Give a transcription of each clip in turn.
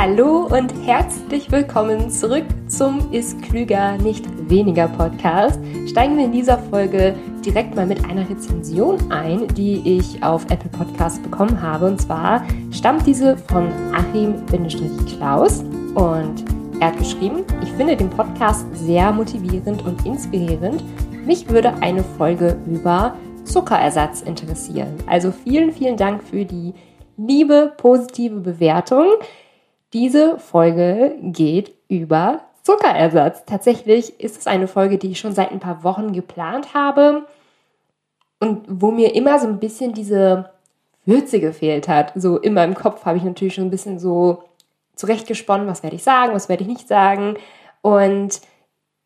Hallo und herzlich willkommen zurück zum Ist klüger, nicht weniger Podcast. Steigen wir in dieser Folge direkt mal mit einer Rezension ein, die ich auf Apple Podcast bekommen habe. Und zwar stammt diese von Achim-Klaus und er hat geschrieben, ich finde den Podcast sehr motivierend und inspirierend. Mich würde eine Folge über Zuckerersatz interessieren. Also vielen, vielen Dank für die liebe positive Bewertung. Diese Folge geht über Zuckerersatz. Tatsächlich ist es eine Folge, die ich schon seit ein paar Wochen geplant habe und wo mir immer so ein bisschen diese Würze gefehlt hat. So in meinem Kopf habe ich natürlich schon ein bisschen so zurechtgesponnen, was werde ich sagen, was werde ich nicht sagen. Und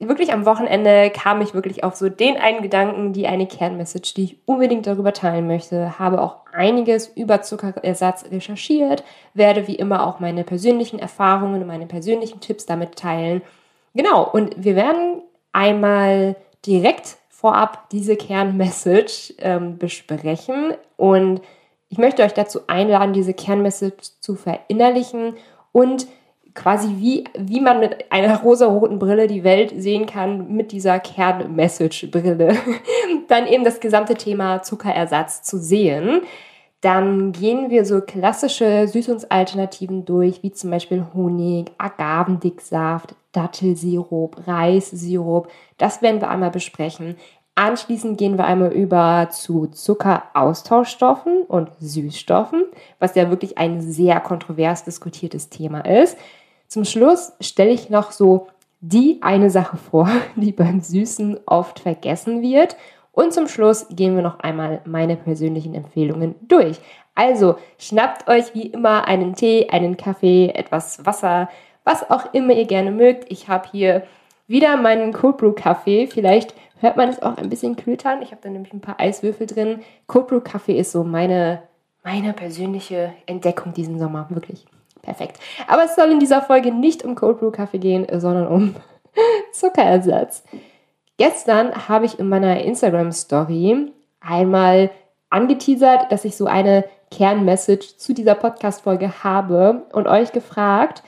wirklich am Wochenende kam ich wirklich auf so den einen Gedanken, die eine Kernmessage, die ich unbedingt darüber teilen möchte, habe auch einiges über Zuckerersatz recherchiert, werde wie immer auch meine persönlichen Erfahrungen und meine persönlichen Tipps damit teilen. Genau, und wir werden einmal direkt vorab diese Kernmessage ähm, besprechen und ich möchte euch dazu einladen, diese Kernmessage zu verinnerlichen und quasi wie, wie man mit einer rosa-roten Brille die Welt sehen kann mit dieser Kern-Message-Brille. Dann eben das gesamte Thema Zuckerersatz zu sehen. Dann gehen wir so klassische Süßungsalternativen durch, wie zum Beispiel Honig, Agavendicksaft, Dattelsirup, Reissirup. Das werden wir einmal besprechen. Anschließend gehen wir einmal über zu Zuckeraustauschstoffen und Süßstoffen, was ja wirklich ein sehr kontrovers diskutiertes Thema ist. Zum Schluss stelle ich noch so die eine Sache vor, die beim Süßen oft vergessen wird. Und zum Schluss gehen wir noch einmal meine persönlichen Empfehlungen durch. Also schnappt euch wie immer einen Tee, einen Kaffee, etwas Wasser, was auch immer ihr gerne mögt. Ich habe hier wieder meinen Cold Brew Kaffee. Vielleicht hört man es auch ein bisschen klütern. Ich habe da nämlich ein paar Eiswürfel drin. Cold Brew Kaffee ist so meine, meine persönliche Entdeckung diesen Sommer, wirklich. Perfekt. Aber es soll in dieser Folge nicht um Cold Brew Kaffee gehen, sondern um Zuckerersatz. Gestern habe ich in meiner Instagram Story einmal angeteasert, dass ich so eine Kernmessage zu dieser Podcast-Folge habe und euch gefragt,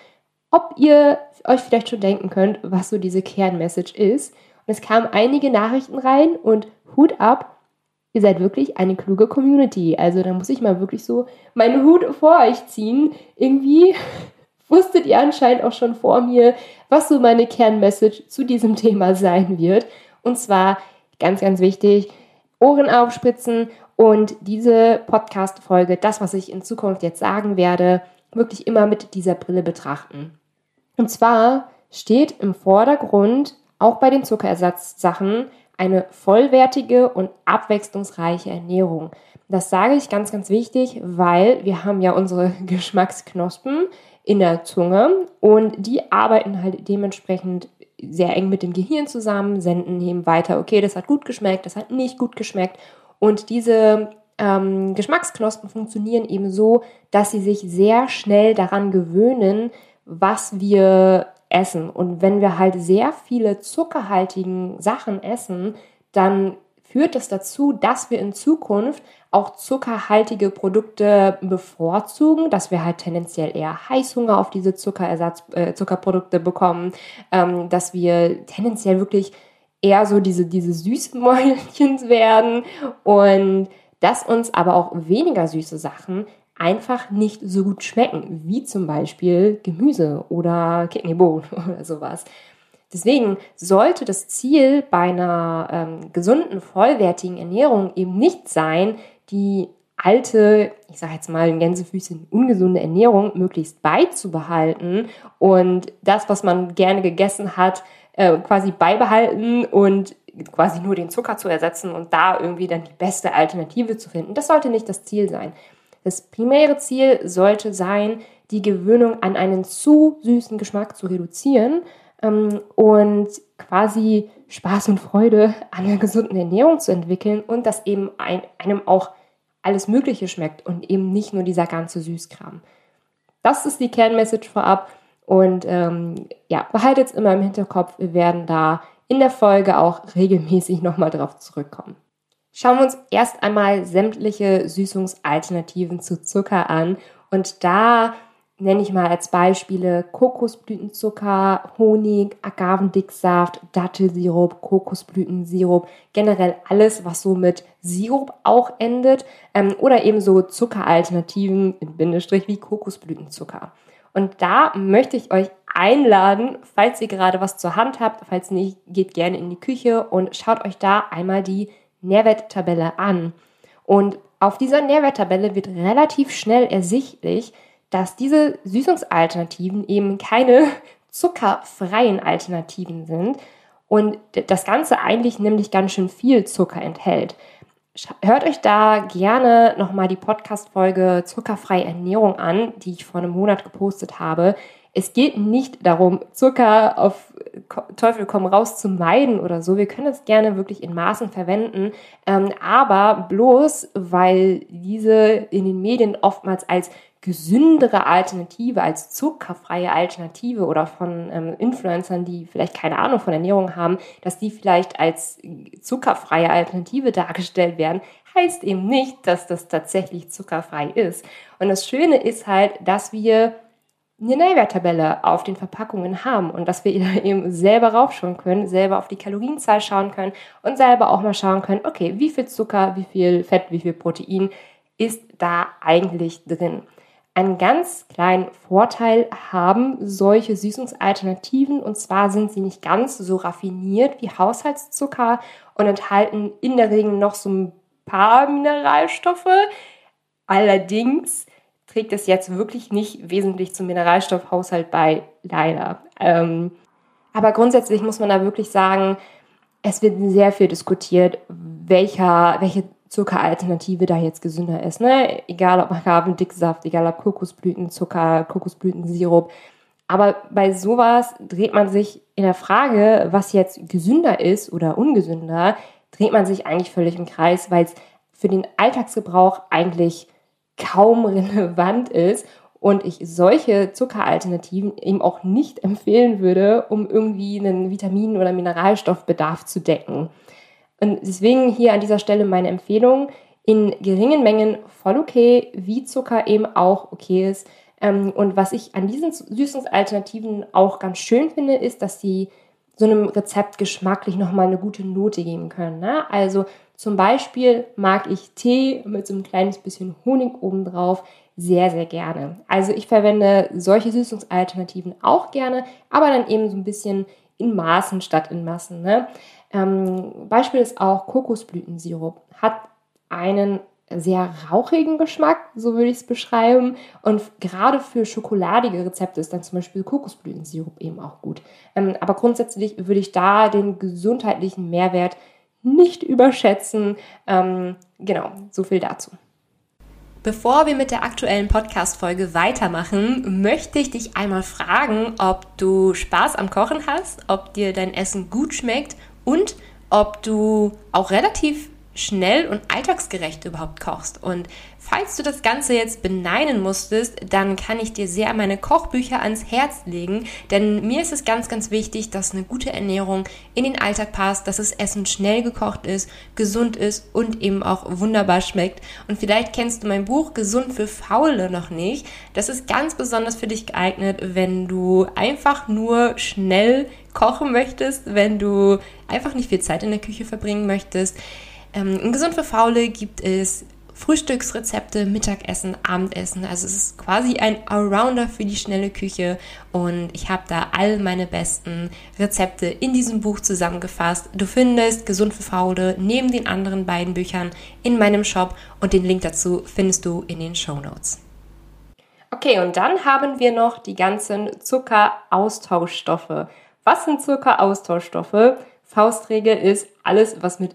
ob ihr euch vielleicht schon denken könnt, was so diese Kernmessage ist. Und es kamen einige Nachrichten rein und Hut ab, ihr seid wirklich eine kluge Community. Also da muss ich mal wirklich so meinen Hut vor euch ziehen. Irgendwie wusstet ihr anscheinend auch schon vor mir, was so meine Kernmessage zu diesem Thema sein wird. Und zwar ganz, ganz wichtig, Ohren aufspritzen und diese Podcast-Folge, das, was ich in Zukunft jetzt sagen werde, wirklich immer mit dieser Brille betrachten. Und zwar steht im Vordergrund, auch bei den Zuckerersatzsachen, eine vollwertige und abwechslungsreiche Ernährung. Das sage ich ganz, ganz wichtig, weil wir haben ja unsere Geschmacksknospen in der Zunge und die arbeiten halt dementsprechend sehr eng mit dem Gehirn zusammen, senden eben weiter, okay, das hat gut geschmeckt, das hat nicht gut geschmeckt. Und diese ähm, Geschmacksknospen funktionieren eben so, dass sie sich sehr schnell daran gewöhnen, was wir essen. Und wenn wir halt sehr viele zuckerhaltigen Sachen essen, dann führt das dazu, dass wir in Zukunft auch zuckerhaltige Produkte bevorzugen, dass wir halt tendenziell eher Heißhunger auf diese Zuckerersatz, äh, Zuckerprodukte bekommen, ähm, dass wir tendenziell wirklich eher so diese, diese süßen werden und dass uns aber auch weniger süße Sachen einfach nicht so gut schmecken, wie zum Beispiel Gemüse oder Kidneybohnen oder sowas. Deswegen sollte das Ziel bei einer ähm, gesunden, vollwertigen Ernährung eben nicht sein, die alte, ich sage jetzt mal in Gänsefüßchen, ungesunde Ernährung möglichst beizubehalten und das, was man gerne gegessen hat, äh, quasi beibehalten und quasi nur den Zucker zu ersetzen und da irgendwie dann die beste Alternative zu finden. Das sollte nicht das Ziel sein. Das primäre Ziel sollte sein, die Gewöhnung an einen zu süßen Geschmack zu reduzieren ähm, und quasi Spaß und Freude an einer gesunden Ernährung zu entwickeln und dass eben ein, einem auch alles Mögliche schmeckt und eben nicht nur dieser ganze Süßkram. Das ist die Kernmessage vorab und ähm, ja, behaltet es immer im Hinterkopf, wir werden da in der Folge auch regelmäßig nochmal drauf zurückkommen. Schauen wir uns erst einmal sämtliche Süßungsalternativen zu Zucker an. Und da nenne ich mal als Beispiele Kokosblütenzucker, Honig, Agavendicksaft, Dattelsirup, Kokosblütensirup, generell alles, was so mit Sirup auch endet ähm, oder eben so Zuckeralternativen in Bindestrich wie Kokosblütenzucker. Und da möchte ich euch einladen, falls ihr gerade was zur Hand habt, falls nicht, geht gerne in die Küche und schaut euch da einmal die Nährwerttabelle an. Und auf dieser Nährwerttabelle wird relativ schnell ersichtlich, dass diese Süßungsalternativen eben keine zuckerfreien Alternativen sind und das Ganze eigentlich nämlich ganz schön viel Zucker enthält. Hört euch da gerne nochmal die Podcast-Folge Zuckerfreie Ernährung an, die ich vor einem Monat gepostet habe. Es geht nicht darum, Zucker auf Teufel komm raus zu meiden oder so. Wir können es gerne wirklich in Maßen verwenden, ähm, aber bloß, weil diese in den Medien oftmals als gesündere Alternative, als zuckerfreie Alternative oder von ähm, Influencern, die vielleicht keine Ahnung von Ernährung haben, dass die vielleicht als zuckerfreie Alternative dargestellt werden, heißt eben nicht, dass das tatsächlich zuckerfrei ist. Und das Schöne ist halt, dass wir eine Nährwerttabelle auf den Verpackungen haben und dass wir da eben selber raufschauen können, selber auf die Kalorienzahl schauen können und selber auch mal schauen können, okay, wie viel Zucker, wie viel Fett, wie viel Protein ist da eigentlich drin. Einen ganz kleinen Vorteil haben solche Süßungsalternativen und zwar sind sie nicht ganz so raffiniert wie Haushaltszucker und enthalten in der Regel noch so ein paar Mineralstoffe. Allerdings trägt es jetzt wirklich nicht wesentlich zum Mineralstoffhaushalt bei, leider. Ähm, aber grundsätzlich muss man da wirklich sagen, es wird sehr viel diskutiert, welcher, welche Zuckeralternative da jetzt gesünder ist. Ne? Egal ob Agavendicksaft, egal ob Kokosblütenzucker, Kokosblütensirup. Aber bei sowas dreht man sich in der Frage, was jetzt gesünder ist oder ungesünder, dreht man sich eigentlich völlig im Kreis, weil es für den Alltagsgebrauch eigentlich kaum relevant ist und ich solche Zuckeralternativen eben auch nicht empfehlen würde, um irgendwie einen Vitamin- oder Mineralstoffbedarf zu decken. Und deswegen hier an dieser Stelle meine Empfehlung, in geringen Mengen voll okay, wie Zucker eben auch okay ist. Ähm, und was ich an diesen Süßungsalternativen auch ganz schön finde, ist, dass sie so einem Rezept geschmacklich nochmal eine gute Note geben können. Ne? Also zum Beispiel mag ich Tee mit so einem kleines bisschen Honig obendrauf sehr, sehr gerne. Also ich verwende solche Süßungsalternativen auch gerne, aber dann eben so ein bisschen in Maßen statt in Massen. Ne? Ähm, Beispiel ist auch Kokosblütensirup. Hat einen sehr rauchigen Geschmack, so würde ich es beschreiben. Und gerade für schokoladige Rezepte ist dann zum Beispiel Kokosblütensirup eben auch gut. Ähm, aber grundsätzlich würde ich da den gesundheitlichen Mehrwert nicht überschätzen. Ähm, genau, so viel dazu. Bevor wir mit der aktuellen Podcast-Folge weitermachen, möchte ich dich einmal fragen, ob du Spaß am Kochen hast, ob dir dein Essen gut schmeckt und ob du auch relativ schnell und alltagsgerecht überhaupt kochst. Und falls du das Ganze jetzt beneiden musstest, dann kann ich dir sehr meine Kochbücher ans Herz legen, denn mir ist es ganz, ganz wichtig, dass eine gute Ernährung in den Alltag passt, dass das Essen schnell gekocht ist, gesund ist und eben auch wunderbar schmeckt. Und vielleicht kennst du mein Buch Gesund für Faule noch nicht. Das ist ganz besonders für dich geeignet, wenn du einfach nur schnell kochen möchtest, wenn du einfach nicht viel Zeit in der Küche verbringen möchtest ähm, in Gesund für Faule gibt es Frühstücksrezepte, Mittagessen, Abendessen. Also es ist quasi ein Allrounder für die schnelle Küche und ich habe da all meine besten Rezepte in diesem Buch zusammengefasst. Du findest Gesund für Faule neben den anderen beiden Büchern in meinem Shop und den Link dazu findest du in den Show Notes. Okay, und dann haben wir noch die ganzen Zuckeraustauschstoffe. Was sind Zuckeraustauschstoffe? Faustregel ist alles, was mit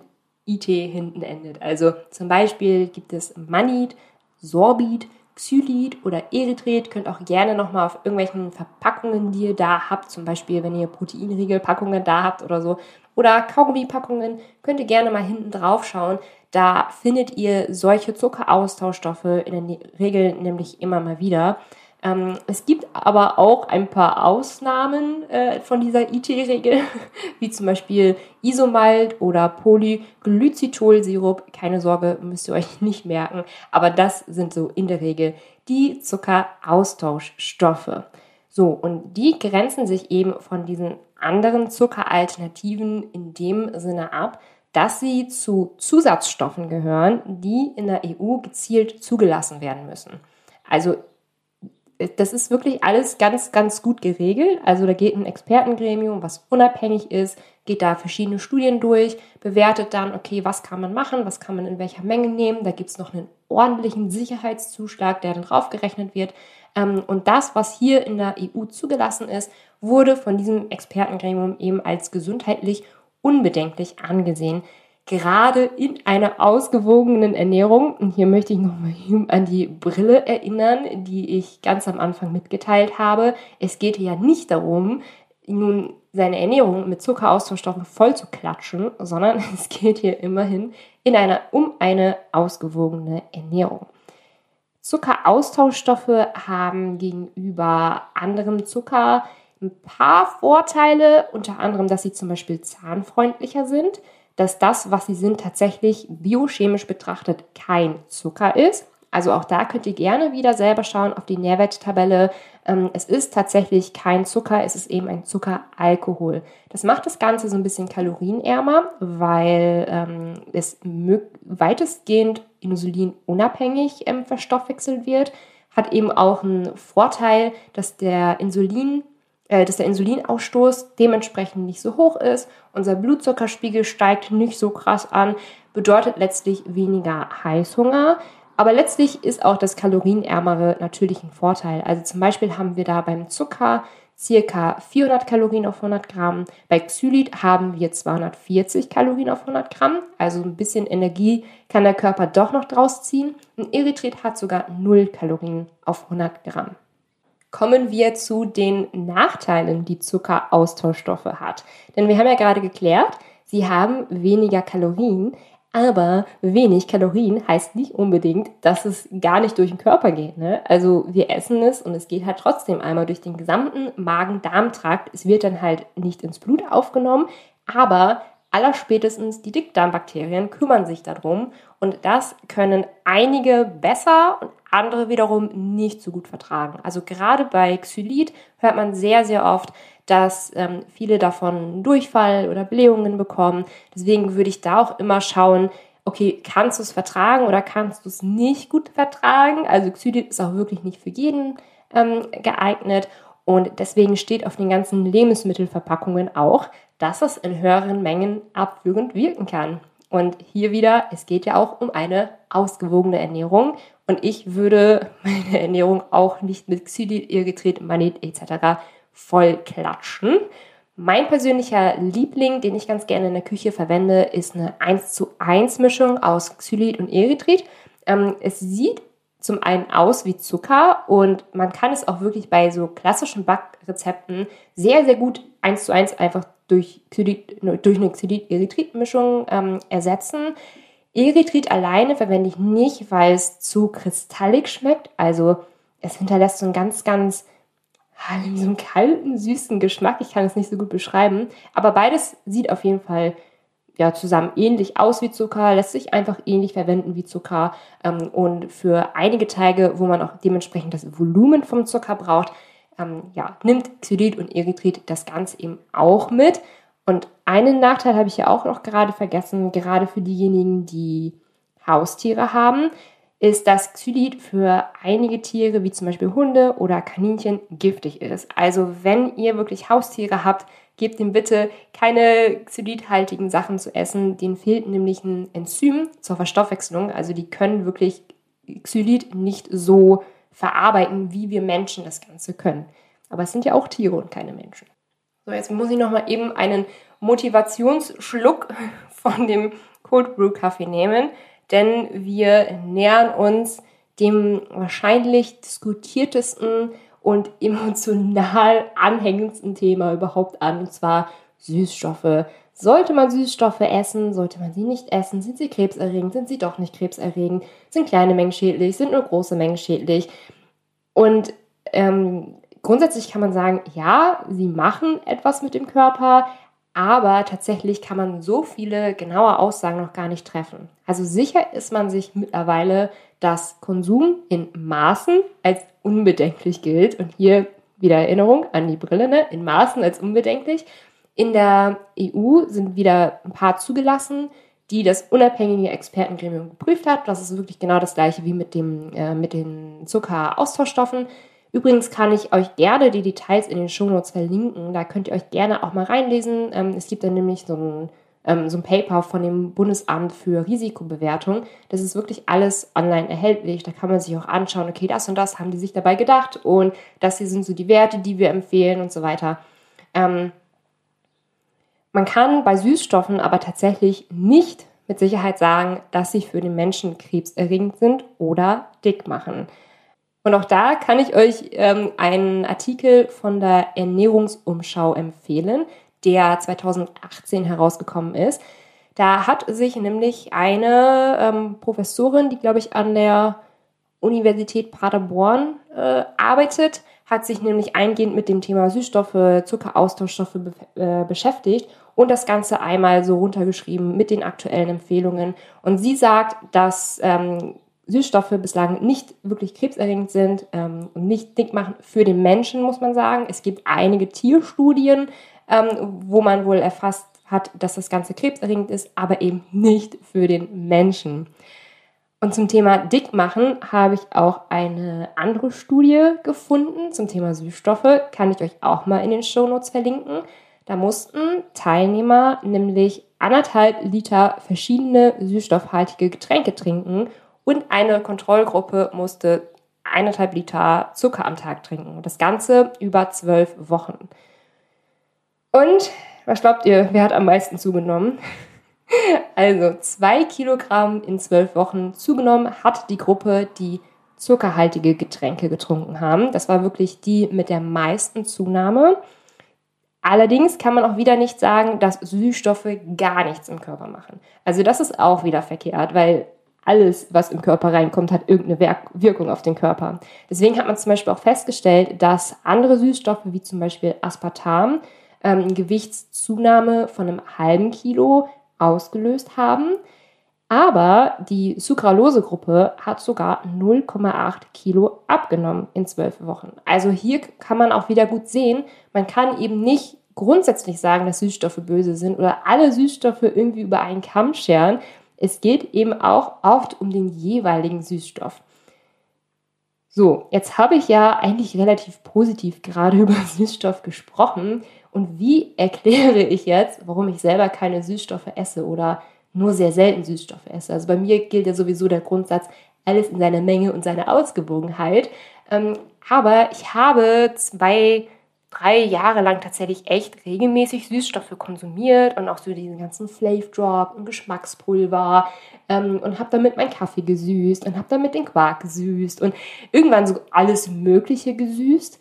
IT hinten endet. Also zum Beispiel gibt es Manit, Sorbit, Xylit oder Erythrit. Könnt auch gerne nochmal auf irgendwelchen Verpackungen, die ihr da habt, zum Beispiel wenn ihr Proteinriegelpackungen da habt oder so, oder Kaugummipackungen, könnt ihr gerne mal hinten drauf schauen. Da findet ihr solche Zuckeraustauschstoffe in der Regel nämlich immer mal wieder. Ähm, es gibt aber auch ein paar Ausnahmen äh, von dieser IT-Regel, wie zum Beispiel Isomalt oder Polyglycitolsirup. Keine Sorge, müsst ihr euch nicht merken, aber das sind so in der Regel die Zuckeraustauschstoffe. So, und die grenzen sich eben von diesen anderen Zuckeralternativen in dem Sinne ab, dass sie zu Zusatzstoffen gehören, die in der EU gezielt zugelassen werden müssen. Also das ist wirklich alles ganz, ganz gut geregelt. Also da geht ein Expertengremium, was unabhängig ist, geht da verschiedene Studien durch, bewertet dann, okay, was kann man machen, was kann man in welcher Menge nehmen. Da gibt es noch einen ordentlichen Sicherheitszuschlag, der dann draufgerechnet wird. Ähm, und das, was hier in der EU zugelassen ist, wurde von diesem Expertengremium eben als gesundheitlich unbedenklich angesehen gerade in einer ausgewogenen Ernährung, und hier möchte ich nochmal an die Brille erinnern, die ich ganz am Anfang mitgeteilt habe. Es geht ja nicht darum, nun seine Ernährung mit Zuckeraustauschstoffen voll zu klatschen, sondern es geht hier immerhin in einer, um eine ausgewogene Ernährung. Zuckeraustauschstoffe haben gegenüber anderem Zucker ein paar Vorteile, unter anderem, dass sie zum Beispiel zahnfreundlicher sind dass das, was sie sind, tatsächlich biochemisch betrachtet kein Zucker ist. Also auch da könnt ihr gerne wieder selber schauen auf die Nährwerttabelle. Ähm, es ist tatsächlich kein Zucker, es ist eben ein Zuckeralkohol. Das macht das Ganze so ein bisschen kalorienärmer, weil ähm, es weitestgehend insulinunabhängig ähm, verstoffwechselt wird. Hat eben auch einen Vorteil, dass der Insulin äh, dass der Insulinausstoß dementsprechend nicht so hoch ist, unser Blutzuckerspiegel steigt nicht so krass an, bedeutet letztlich weniger Heißhunger. Aber letztlich ist auch das kalorienärmere natürlich ein Vorteil. Also zum Beispiel haben wir da beim Zucker circa 400 Kalorien auf 100 Gramm. Bei Xylit haben wir 240 Kalorien auf 100 Gramm. Also ein bisschen Energie kann der Körper doch noch draus ziehen. Und Erythrit hat sogar 0 Kalorien auf 100 Gramm kommen wir zu den Nachteilen, die Zuckeraustauschstoffe hat. Denn wir haben ja gerade geklärt, sie haben weniger Kalorien, aber wenig Kalorien heißt nicht unbedingt, dass es gar nicht durch den Körper geht. Ne? Also wir essen es und es geht halt trotzdem einmal durch den gesamten Magen-Darm-Trakt. Es wird dann halt nicht ins Blut aufgenommen, aber allerspätestens die Dickdarmbakterien kümmern sich darum und das können einige besser und andere wiederum nicht so gut vertragen. Also gerade bei Xylit hört man sehr, sehr oft, dass ähm, viele davon Durchfall oder Blähungen bekommen. Deswegen würde ich da auch immer schauen, okay, kannst du es vertragen oder kannst du es nicht gut vertragen? Also Xylit ist auch wirklich nicht für jeden ähm, geeignet. Und deswegen steht auf den ganzen Lebensmittelverpackungen auch, dass es in höheren Mengen abführend wirken kann. Und hier wieder, es geht ja auch um eine ausgewogene Ernährung. Und ich würde meine Ernährung auch nicht mit Xylit, Irrgetret, Manit etc. voll klatschen. Mein persönlicher Liebling, den ich ganz gerne in der Küche verwende, ist eine 1 zu 1 Mischung aus Xylit und Erythrit. Ähm, es sieht zum einen aus wie Zucker und man kann es auch wirklich bei so klassischen Backrezepten sehr, sehr gut 1 zu 1 einfach durch, durch eine Xylit-Erythrit-Mischung ähm, ersetzen. Erythrit alleine verwende ich nicht, weil es zu kristallig schmeckt. Also es hinterlässt so einen ganz, ganz so einen kalten, süßen Geschmack. Ich kann es nicht so gut beschreiben. Aber beides sieht auf jeden Fall ja, zusammen ähnlich aus wie Zucker, lässt sich einfach ähnlich verwenden wie Zucker. Ähm, und für einige Teige, wo man auch dementsprechend das Volumen vom Zucker braucht, ähm, ja, nimmt Xylit und Erythrit das Ganze eben auch mit. Und einen Nachteil habe ich ja auch noch gerade vergessen, gerade für diejenigen, die Haustiere haben, ist, dass Xylit für einige Tiere, wie zum Beispiel Hunde oder Kaninchen, giftig ist. Also wenn ihr wirklich Haustiere habt, gebt ihm bitte keine xylithaltigen Sachen zu essen. Denen fehlt nämlich ein Enzym zur Verstoffwechslung. Also die können wirklich Xylit nicht so verarbeiten, wie wir Menschen das Ganze können. Aber es sind ja auch Tiere und keine Menschen. So, jetzt muss ich noch mal eben einen Motivationsschluck von dem Cold Brew Kaffee nehmen, denn wir nähern uns dem wahrscheinlich diskutiertesten und emotional anhängendsten Thema überhaupt an, und zwar Süßstoffe. Sollte man Süßstoffe essen? Sollte man sie nicht essen? Sind sie krebserregend? Sind sie doch nicht krebserregend? Sind kleine Mengen schädlich? Sind nur große Mengen schädlich? Und ähm, grundsätzlich kann man sagen, ja, sie machen etwas mit dem Körper, aber tatsächlich kann man so viele genaue Aussagen noch gar nicht treffen. Also sicher ist man sich mittlerweile, dass Konsum in Maßen als unbedenklich gilt. Und hier wieder Erinnerung an die Brille, ne? in Maßen als unbedenklich. In der EU sind wieder ein paar zugelassen, die das unabhängige Expertengremium geprüft hat. Das ist wirklich genau das gleiche wie mit, dem, äh, mit den Zuckeraustauschstoffen. Übrigens kann ich euch gerne die Details in den Shownotes verlinken. Da könnt ihr euch gerne auch mal reinlesen. Ähm, es gibt dann nämlich so ein, ähm, so ein Paper von dem Bundesamt für Risikobewertung. Das ist wirklich alles online erhältlich. Da kann man sich auch anschauen, okay, das und das haben die sich dabei gedacht und das hier sind so die Werte, die wir empfehlen und so weiter. Ähm, man kann bei Süßstoffen aber tatsächlich nicht mit Sicherheit sagen, dass sie für den Menschen krebserregend sind oder dick machen. Und auch da kann ich euch ähm, einen Artikel von der Ernährungsumschau empfehlen, der 2018 herausgekommen ist. Da hat sich nämlich eine ähm, Professorin, die glaube ich an der Universität Paderborn äh, arbeitet, hat sich nämlich eingehend mit dem Thema Süßstoffe, Zuckeraustauschstoffe be äh, beschäftigt und das Ganze einmal so runtergeschrieben mit den aktuellen Empfehlungen. Und sie sagt, dass ähm, Süßstoffe bislang nicht wirklich krebserregend sind ähm, und nicht dick machen für den Menschen, muss man sagen. Es gibt einige Tierstudien, ähm, wo man wohl erfasst hat, dass das Ganze krebserregend ist, aber eben nicht für den Menschen. Und zum Thema Dickmachen habe ich auch eine andere Studie gefunden zum Thema Süßstoffe. Kann ich euch auch mal in den Shownotes verlinken. Da mussten Teilnehmer nämlich anderthalb Liter verschiedene süßstoffhaltige Getränke trinken, und eine Kontrollgruppe musste eineinhalb Liter Zucker am Tag trinken. Das Ganze über zwölf Wochen. Und was glaubt ihr, wer hat am meisten zugenommen? Also zwei Kilogramm in zwölf Wochen zugenommen hat die Gruppe, die zuckerhaltige Getränke getrunken haben. Das war wirklich die mit der meisten Zunahme. Allerdings kann man auch wieder nicht sagen, dass Süßstoffe gar nichts im Körper machen. Also das ist auch wieder verkehrt, weil alles, was im Körper reinkommt, hat irgendeine Wirkung auf den Körper. Deswegen hat man zum Beispiel auch festgestellt, dass andere Süßstoffe, wie zum Beispiel Aspartam, ähm, Gewichtszunahme von einem halben Kilo ausgelöst haben. Aber die Sucralose-Gruppe hat sogar 0,8 Kilo abgenommen in zwölf Wochen. Also hier kann man auch wieder gut sehen, man kann eben nicht grundsätzlich sagen, dass Süßstoffe böse sind oder alle Süßstoffe irgendwie über einen Kamm scheren, es geht eben auch oft um den jeweiligen Süßstoff. So, jetzt habe ich ja eigentlich relativ positiv gerade über Süßstoff gesprochen. Und wie erkläre ich jetzt, warum ich selber keine Süßstoffe esse oder nur sehr selten Süßstoffe esse? Also bei mir gilt ja sowieso der Grundsatz, alles in seiner Menge und seiner Ausgewogenheit. Ähm, aber ich habe zwei drei Jahre lang tatsächlich echt regelmäßig Süßstoffe konsumiert und auch so diesen ganzen Flav Drop und Geschmackspulver ähm, und habe damit meinen Kaffee gesüßt und habe damit den Quark gesüßt und irgendwann so alles Mögliche gesüßt.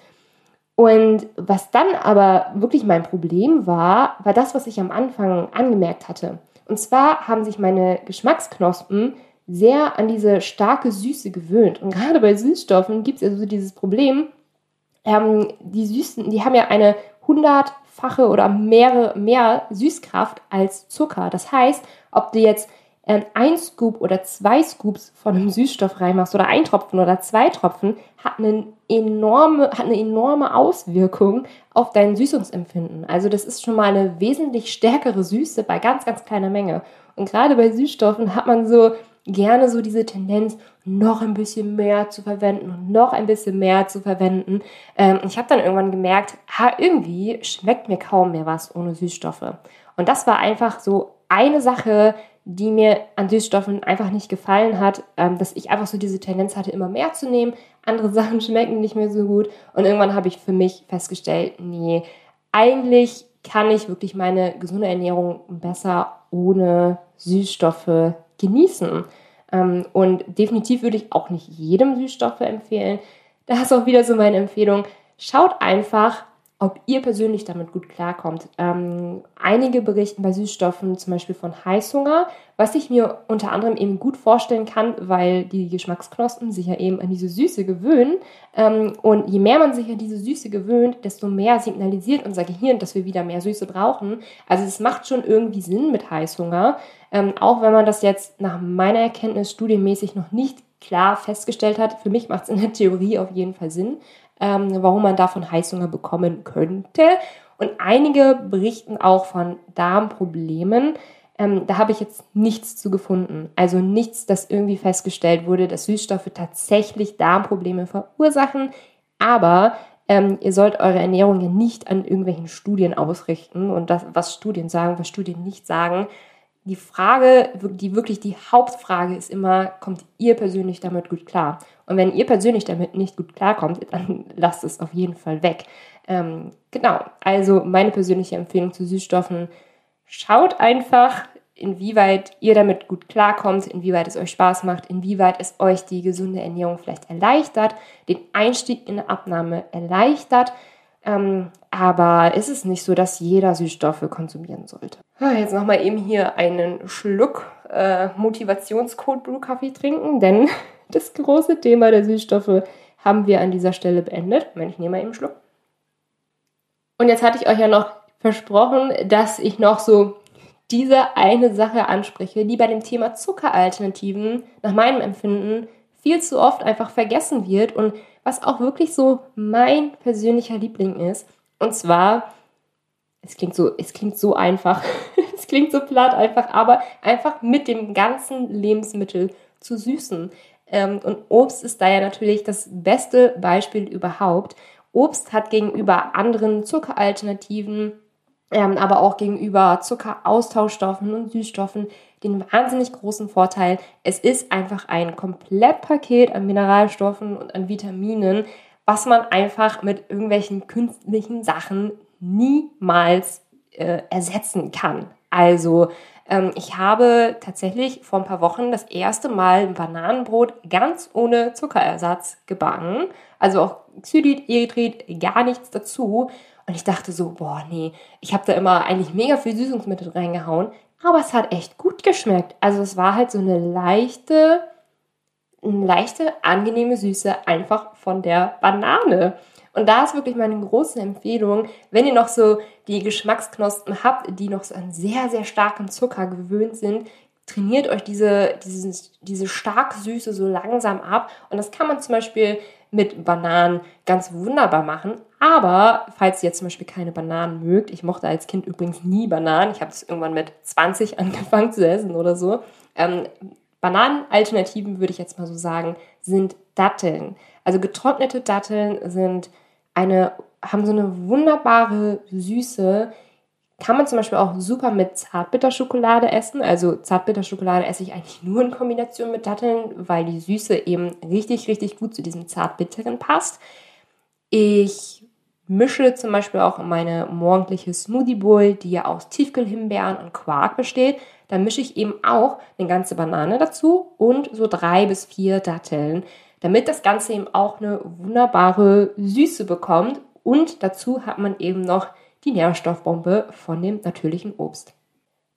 Und was dann aber wirklich mein Problem war, war das, was ich am Anfang angemerkt hatte. Und zwar haben sich meine Geschmacksknospen sehr an diese starke Süße gewöhnt. Und gerade bei Süßstoffen gibt es ja so dieses Problem, ähm, die Süßen, die haben ja eine hundertfache oder mehrere, mehr Süßkraft als Zucker. Das heißt, ob du jetzt ein Scoop oder zwei Scoops von einem Süßstoff reinmachst oder ein Tropfen oder zwei Tropfen, hat eine enorme, hat eine enorme Auswirkung auf dein Süßungsempfinden. Also das ist schon mal eine wesentlich stärkere Süße bei ganz, ganz kleiner Menge. Und gerade bei Süßstoffen hat man so gerne so diese Tendenz, noch ein bisschen mehr zu verwenden und noch ein bisschen mehr zu verwenden. Ähm, ich habe dann irgendwann gemerkt, ha, irgendwie schmeckt mir kaum mehr was ohne Süßstoffe. Und das war einfach so eine Sache, die mir an Süßstoffen einfach nicht gefallen hat, ähm, dass ich einfach so diese Tendenz hatte, immer mehr zu nehmen. Andere Sachen schmecken nicht mehr so gut. Und irgendwann habe ich für mich festgestellt, nee, eigentlich kann ich wirklich meine gesunde Ernährung besser ohne Süßstoffe genießen. Ähm, und definitiv würde ich auch nicht jedem Süßstoffe empfehlen. Da ist auch wieder so meine Empfehlung. Schaut einfach, ob ihr persönlich damit gut klarkommt. Ähm, einige berichten bei Süßstoffen zum Beispiel von Heißhunger, was ich mir unter anderem eben gut vorstellen kann, weil die Geschmacksknospen sich ja eben an diese Süße gewöhnen. Ähm, und je mehr man sich an diese Süße gewöhnt, desto mehr signalisiert unser Gehirn, dass wir wieder mehr Süße brauchen. Also es macht schon irgendwie Sinn mit Heißhunger, ähm, auch wenn man das jetzt nach meiner Erkenntnis studienmäßig noch nicht klar festgestellt hat. Für mich macht es in der Theorie auf jeden Fall Sinn ähm, warum man davon Heißhunger bekommen könnte. Und einige berichten auch von Darmproblemen. Ähm, da habe ich jetzt nichts zu gefunden. Also nichts, das irgendwie festgestellt wurde, dass Süßstoffe tatsächlich Darmprobleme verursachen. Aber ähm, ihr sollt eure Ernährung ja nicht an irgendwelchen Studien ausrichten und das, was Studien sagen, was Studien nicht sagen. Die Frage, die wirklich die Hauptfrage ist immer, kommt ihr persönlich damit gut klar? Und wenn ihr persönlich damit nicht gut klarkommt, dann lasst es auf jeden Fall weg. Ähm, genau, also meine persönliche Empfehlung zu Süßstoffen, schaut einfach, inwieweit ihr damit gut klarkommt, inwieweit es euch Spaß macht, inwieweit es euch die gesunde Ernährung vielleicht erleichtert, den Einstieg in eine Abnahme erleichtert. Ähm, aber ist es nicht so, dass jeder Süßstoffe konsumieren sollte. Ah, jetzt nochmal eben hier einen Schluck äh, Motivationscode Brew Kaffee trinken, denn das große Thema der Süßstoffe haben wir an dieser Stelle beendet. Ich nehme mal eben einen Schluck. Und jetzt hatte ich euch ja noch versprochen, dass ich noch so diese eine Sache anspreche, die bei dem Thema Zuckeralternativen nach meinem Empfinden viel zu oft einfach vergessen wird und was auch wirklich so mein persönlicher Liebling ist. Und zwar, es klingt so, es klingt so einfach, es klingt so platt einfach, aber einfach mit dem ganzen Lebensmittel zu süßen. Ähm, und Obst ist da ja natürlich das beste Beispiel überhaupt. Obst hat gegenüber anderen Zuckeralternativen, ähm, aber auch gegenüber Zuckeraustauschstoffen und Süßstoffen den wahnsinnig großen Vorteil, es ist einfach ein Komplettpaket an Mineralstoffen und an Vitaminen, was man einfach mit irgendwelchen künstlichen Sachen niemals äh, ersetzen kann. Also ähm, ich habe tatsächlich vor ein paar Wochen das erste Mal ein Bananenbrot ganz ohne Zuckerersatz gebacken. Also auch Xylit, Erythrit, gar nichts dazu. Und ich dachte so, boah, nee, ich habe da immer eigentlich mega viel Süßungsmittel reingehauen, aber es hat echt gut geschmeckt. Also es war halt so eine leichte, eine leichte, angenehme Süße einfach von der Banane. Und da ist wirklich meine große Empfehlung, wenn ihr noch so die Geschmacksknospen habt, die noch so an sehr, sehr starken Zucker gewöhnt sind, trainiert euch diese, diese, diese stark Süße so langsam ab. Und das kann man zum Beispiel mit Bananen ganz wunderbar machen. Aber falls ihr jetzt zum Beispiel keine Bananen mögt, ich mochte als Kind übrigens nie Bananen, ich habe es irgendwann mit 20 angefangen zu essen oder so. Ähm, Bananenalternativen würde ich jetzt mal so sagen, sind Datteln. Also getrocknete Datteln sind eine, haben so eine wunderbare Süße. Kann man zum Beispiel auch super mit Zartbitterschokolade essen. Also Zartbitterschokolade esse ich eigentlich nur in Kombination mit Datteln, weil die Süße eben richtig, richtig gut zu diesem Zartbitteren passt. Ich mische zum Beispiel auch meine morgendliche Smoothie Bowl, die ja aus Tiefkühlhimbeeren und Quark besteht. Da mische ich eben auch eine ganze Banane dazu und so drei bis vier Datteln damit das Ganze eben auch eine wunderbare Süße bekommt. Und dazu hat man eben noch die Nährstoffbombe von dem natürlichen Obst.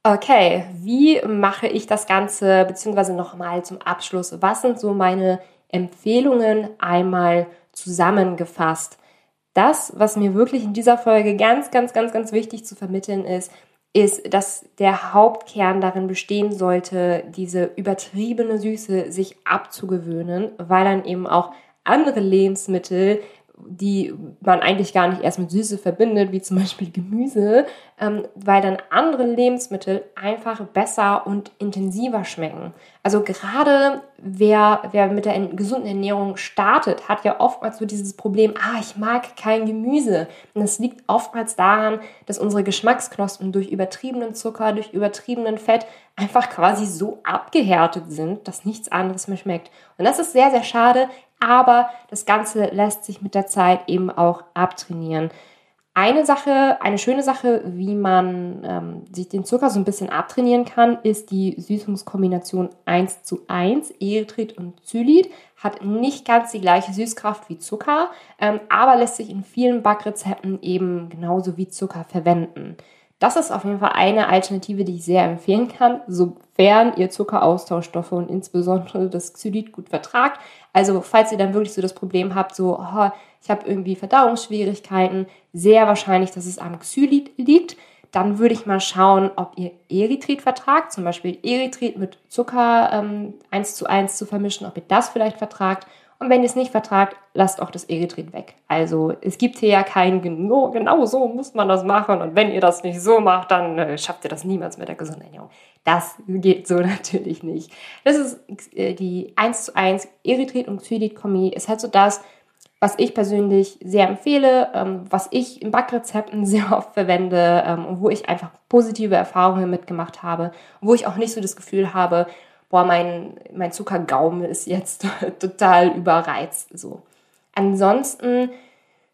Okay, wie mache ich das Ganze, beziehungsweise nochmal zum Abschluss, was sind so meine Empfehlungen einmal zusammengefasst? Das, was mir wirklich in dieser Folge ganz, ganz, ganz, ganz wichtig zu vermitteln ist, ist, dass der Hauptkern darin bestehen sollte, diese übertriebene Süße sich abzugewöhnen, weil dann eben auch andere Lebensmittel die man eigentlich gar nicht erst mit Süße verbindet, wie zum Beispiel Gemüse, ähm, weil dann andere Lebensmittel einfach besser und intensiver schmecken. Also gerade wer, wer mit der gesunden Ernährung startet, hat ja oftmals so dieses Problem, ah, ich mag kein Gemüse. Und das liegt oftmals daran, dass unsere Geschmacksknospen durch übertriebenen Zucker, durch übertriebenen Fett einfach quasi so abgehärtet sind, dass nichts anderes mehr schmeckt. Und das ist sehr, sehr schade, aber das Ganze lässt sich mit der Zeit eben auch abtrainieren. Eine Sache, eine schöne Sache, wie man ähm, sich den Zucker so ein bisschen abtrainieren kann, ist die Süßungskombination 1 zu 1, Erythrit und Xylit. Hat nicht ganz die gleiche Süßkraft wie Zucker, ähm, aber lässt sich in vielen Backrezepten eben genauso wie Zucker verwenden. Das ist auf jeden Fall eine Alternative, die ich sehr empfehlen kann, sofern ihr Zuckeraustauschstoffe und insbesondere das Xylit gut vertragt. Also falls ihr dann wirklich so das Problem habt, so oh, ich habe irgendwie Verdauungsschwierigkeiten, sehr wahrscheinlich, dass es am Xylit liegt, dann würde ich mal schauen, ob ihr Erythrit vertragt, zum Beispiel Erythrit mit Zucker ähm, 1 zu 1 zu vermischen, ob ihr das vielleicht vertragt und wenn ihr es nicht vertragt, lasst auch das Erythrit weg. Also es gibt hier ja kein genau, genau so muss man das machen. Und wenn ihr das nicht so macht, dann äh, schafft ihr das niemals mit der gesunden Ernährung. Das geht so natürlich nicht. Das ist äh, die 1 zu 1 Erythrit und Xylit-Kombi. Ist halt so das, was ich persönlich sehr empfehle, ähm, was ich in Backrezepten sehr oft verwende ähm, und wo ich einfach positive Erfahrungen mitgemacht habe, wo ich auch nicht so das Gefühl habe, boah, mein, mein Zuckergaumen ist jetzt total überreizt. So. Ansonsten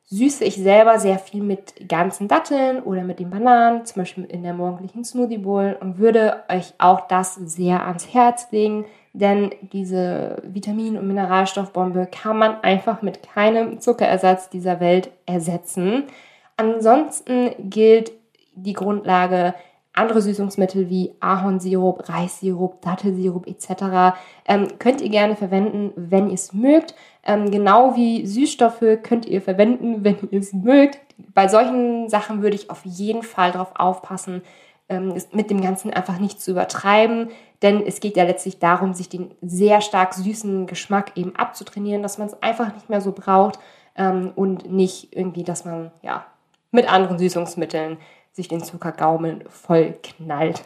süße ich selber sehr viel mit ganzen Datteln oder mit den Bananen, zum Beispiel in der morgendlichen Smoothie Bowl und würde euch auch das sehr ans Herz legen, denn diese Vitamin- und Mineralstoffbombe kann man einfach mit keinem Zuckerersatz dieser Welt ersetzen. Ansonsten gilt die Grundlage, andere Süßungsmittel wie Ahornsirup, Reissirup, Dattelsirup etc. Ähm, könnt ihr gerne verwenden, wenn ihr es mögt. Ähm, genau wie Süßstoffe könnt ihr verwenden, wenn ihr es mögt. Bei solchen Sachen würde ich auf jeden Fall darauf aufpassen, ähm, mit dem Ganzen einfach nicht zu übertreiben, denn es geht ja letztlich darum, sich den sehr stark süßen Geschmack eben abzutrainieren, dass man es einfach nicht mehr so braucht ähm, und nicht irgendwie, dass man ja mit anderen Süßungsmitteln sich den Zuckergaumen voll knallt.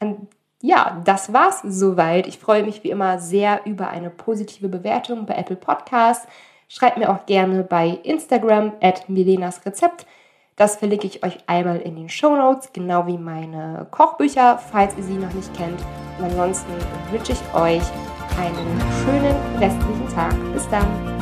Und ja, das war's soweit. Ich freue mich wie immer sehr über eine positive Bewertung bei Apple Podcasts. Schreibt mir auch gerne bei Instagram at Milenas Rezept. Das verlinke ich euch einmal in den Show Notes, genau wie meine Kochbücher, falls ihr sie noch nicht kennt. Und ansonsten wünsche ich euch einen schönen restlichen Tag. Bis dann.